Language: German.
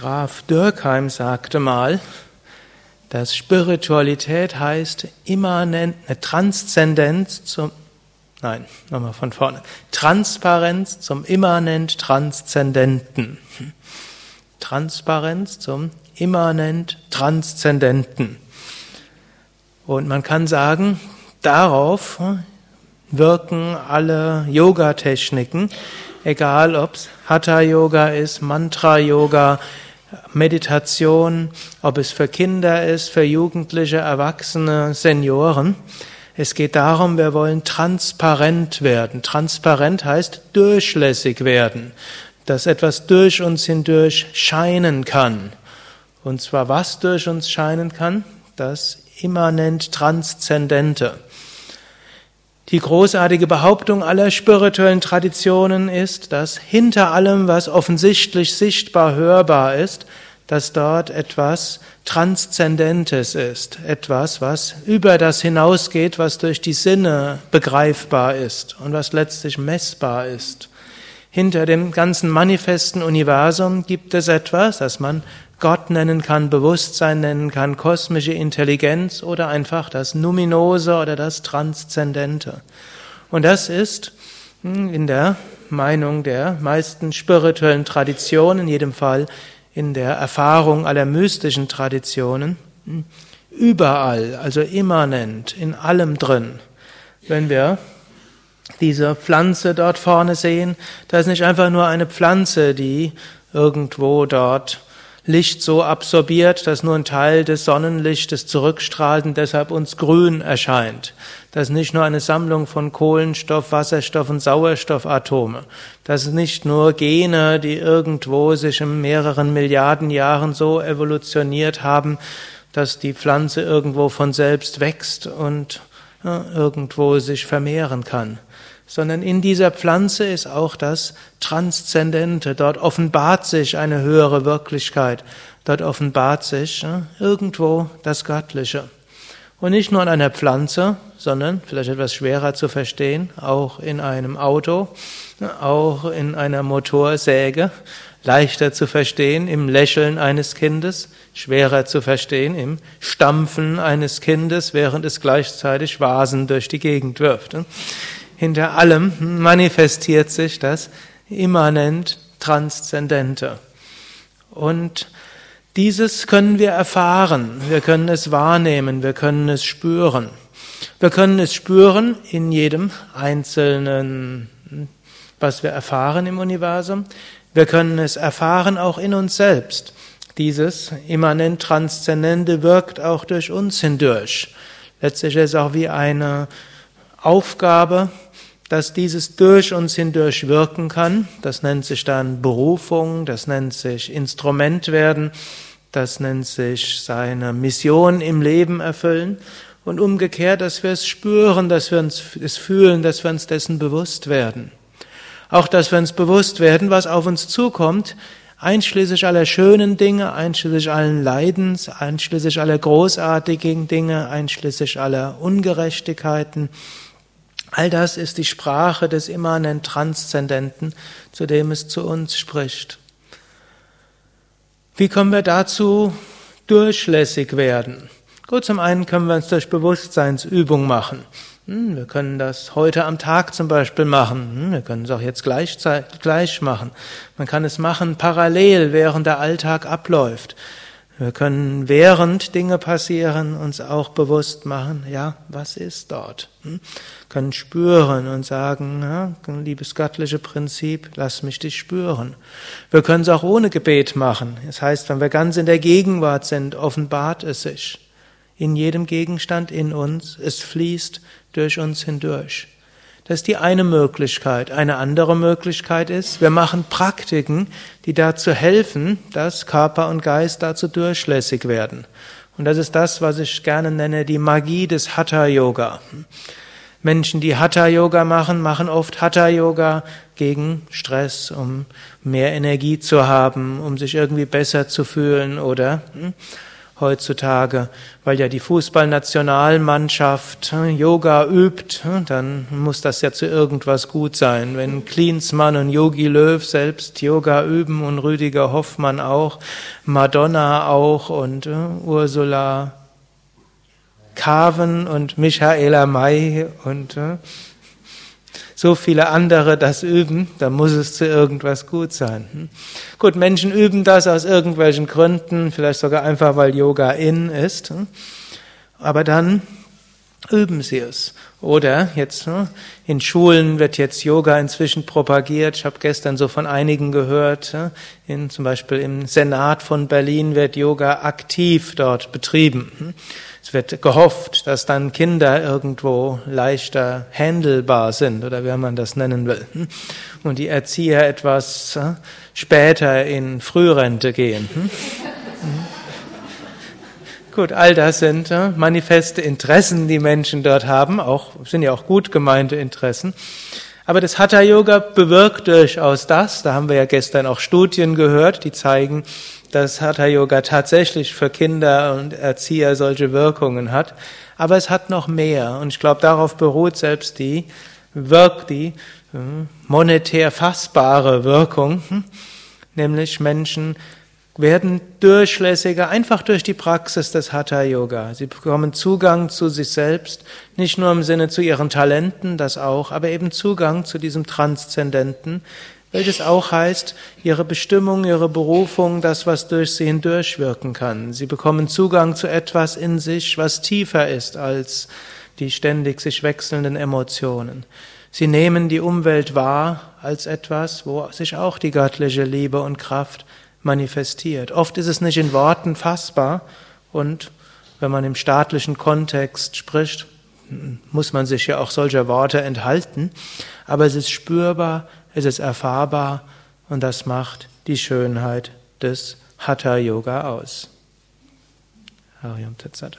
Graf Dürkheim sagte mal, dass Spiritualität heißt immanent, eine Transzendenz zum, nein, nochmal von vorne, Transparenz zum immanent Transzendenten. Transparenz zum immanent Transzendenten. Und man kann sagen, darauf wirken alle Yoga-Techniken, egal ob es Hatha-Yoga ist, Mantra-Yoga, Meditation, ob es für Kinder ist, für Jugendliche, Erwachsene, Senioren. Es geht darum, wir wollen transparent werden. Transparent heißt durchlässig werden, dass etwas durch uns hindurch scheinen kann. Und zwar was durch uns scheinen kann? Das immanent Transzendente. Die großartige Behauptung aller spirituellen Traditionen ist, dass hinter allem, was offensichtlich sichtbar hörbar ist, dass dort etwas Transzendentes ist, etwas, was über das hinausgeht, was durch die Sinne begreifbar ist und was letztlich messbar ist. Hinter dem ganzen manifesten Universum gibt es etwas, das man Gott nennen kann, Bewusstsein nennen kann, kosmische Intelligenz oder einfach das Numinose oder das Transzendente. Und das ist hm, in der Meinung der meisten spirituellen Traditionen, in jedem Fall in der Erfahrung aller mystischen Traditionen, hm, überall, also immanent, in allem drin. Wenn wir diese Pflanze dort vorne sehen, da ist nicht einfach nur eine Pflanze, die irgendwo dort Licht so absorbiert, dass nur ein Teil des Sonnenlichtes zurückstrahlt und deshalb uns grün erscheint. Das ist nicht nur eine Sammlung von Kohlenstoff, Wasserstoff und Sauerstoffatome. Das ist nicht nur Gene, die irgendwo sich in mehreren Milliarden Jahren so evolutioniert haben, dass die Pflanze irgendwo von selbst wächst und ja, irgendwo sich vermehren kann sondern in dieser Pflanze ist auch das Transzendente. Dort offenbart sich eine höhere Wirklichkeit. Dort offenbart sich ja, irgendwo das Göttliche. Und nicht nur in einer Pflanze, sondern, vielleicht etwas schwerer zu verstehen, auch in einem Auto, auch in einer Motorsäge, leichter zu verstehen im Lächeln eines Kindes, schwerer zu verstehen im Stampfen eines Kindes, während es gleichzeitig Vasen durch die Gegend wirft hinter allem manifestiert sich das immanent Transzendente. Und dieses können wir erfahren, wir können es wahrnehmen, wir können es spüren. Wir können es spüren in jedem einzelnen, was wir erfahren im Universum. Wir können es erfahren auch in uns selbst. Dieses immanent Transzendente wirkt auch durch uns hindurch. Letztlich ist es auch wie eine Aufgabe, dass dieses durch uns hindurch wirken kann. Das nennt sich dann Berufung, das nennt sich Instrument werden, das nennt sich seine Mission im Leben erfüllen. Und umgekehrt, dass wir es spüren, dass wir uns es fühlen, dass wir uns dessen bewusst werden. Auch, dass wir uns bewusst werden, was auf uns zukommt, einschließlich aller schönen Dinge, einschließlich allen Leidens, einschließlich aller großartigen Dinge, einschließlich aller Ungerechtigkeiten, All das ist die Sprache des immanent Transzendenten, zu dem es zu uns spricht. Wie können wir dazu durchlässig werden? Gut, zum einen können wir uns durch Bewusstseinsübung machen. Hm, wir können das heute am Tag zum Beispiel machen. Hm, wir können es auch jetzt gleich, gleich machen. Man kann es machen parallel, während der Alltag abläuft. Wir können während Dinge passieren uns auch bewusst machen, ja, was ist dort? Hm? Können spüren und sagen, ja, liebes göttliche Prinzip, lass mich dich spüren. Wir können es auch ohne Gebet machen. Das heißt, wenn wir ganz in der Gegenwart sind, offenbart es sich. In jedem Gegenstand in uns, es fließt durch uns hindurch. Das ist die eine Möglichkeit. Eine andere Möglichkeit ist, wir machen Praktiken, die dazu helfen, dass Körper und Geist dazu durchlässig werden. Und das ist das, was ich gerne nenne, die Magie des Hatha Yoga. Menschen, die Hatha Yoga machen, machen oft Hatha Yoga gegen Stress, um mehr Energie zu haben, um sich irgendwie besser zu fühlen oder hm, heutzutage, weil ja die Fußballnationalmannschaft hm, Yoga übt, hm, dann muss das ja zu irgendwas gut sein. Wenn Klinsmann und Yogi Löw selbst Yoga üben und Rüdiger Hoffmann auch, Madonna auch und uh, Ursula Carven und Michaela May und so viele andere das üben, dann muss es zu irgendwas gut sein. Hm? Gut, Menschen üben das aus irgendwelchen Gründen, vielleicht sogar einfach, weil Yoga in ist. Hm? Aber dann üben sie es. Oder jetzt hm, in Schulen wird jetzt Yoga inzwischen propagiert. Ich habe gestern so von einigen gehört. In, zum Beispiel im Senat von Berlin wird Yoga aktiv dort betrieben. Es wird gehofft, dass dann Kinder irgendwo leichter handelbar sind oder wie man das nennen will. Und die Erzieher etwas äh, später in Frührente gehen. Gut, all das sind äh, manifeste Interessen, die Menschen dort haben, auch, sind ja auch gut gemeinte Interessen. Aber das Hatha Yoga bewirkt durchaus das. Da haben wir ja gestern auch Studien gehört, die zeigen, dass Hatha Yoga tatsächlich für Kinder und Erzieher solche Wirkungen hat. Aber es hat noch mehr. Und ich glaube, darauf beruht selbst die Wirk, die hm, monetär fassbare Wirkung, hm, nämlich Menschen werden durchlässiger einfach durch die Praxis des Hatha Yoga. Sie bekommen Zugang zu sich selbst, nicht nur im Sinne zu ihren Talenten, das auch, aber eben Zugang zu diesem Transzendenten, welches auch heißt, ihre Bestimmung, ihre Berufung, das, was durch sie hindurchwirken kann. Sie bekommen Zugang zu etwas in sich, was tiefer ist als die ständig sich wechselnden Emotionen. Sie nehmen die Umwelt wahr als etwas, wo sich auch die göttliche Liebe und Kraft manifestiert. Oft ist es nicht in Worten fassbar und wenn man im staatlichen Kontext spricht, muss man sich ja auch solcher Worte enthalten, aber es ist spürbar, es ist erfahrbar und das macht die Schönheit des Hatha Yoga aus. Hariam Tatsat.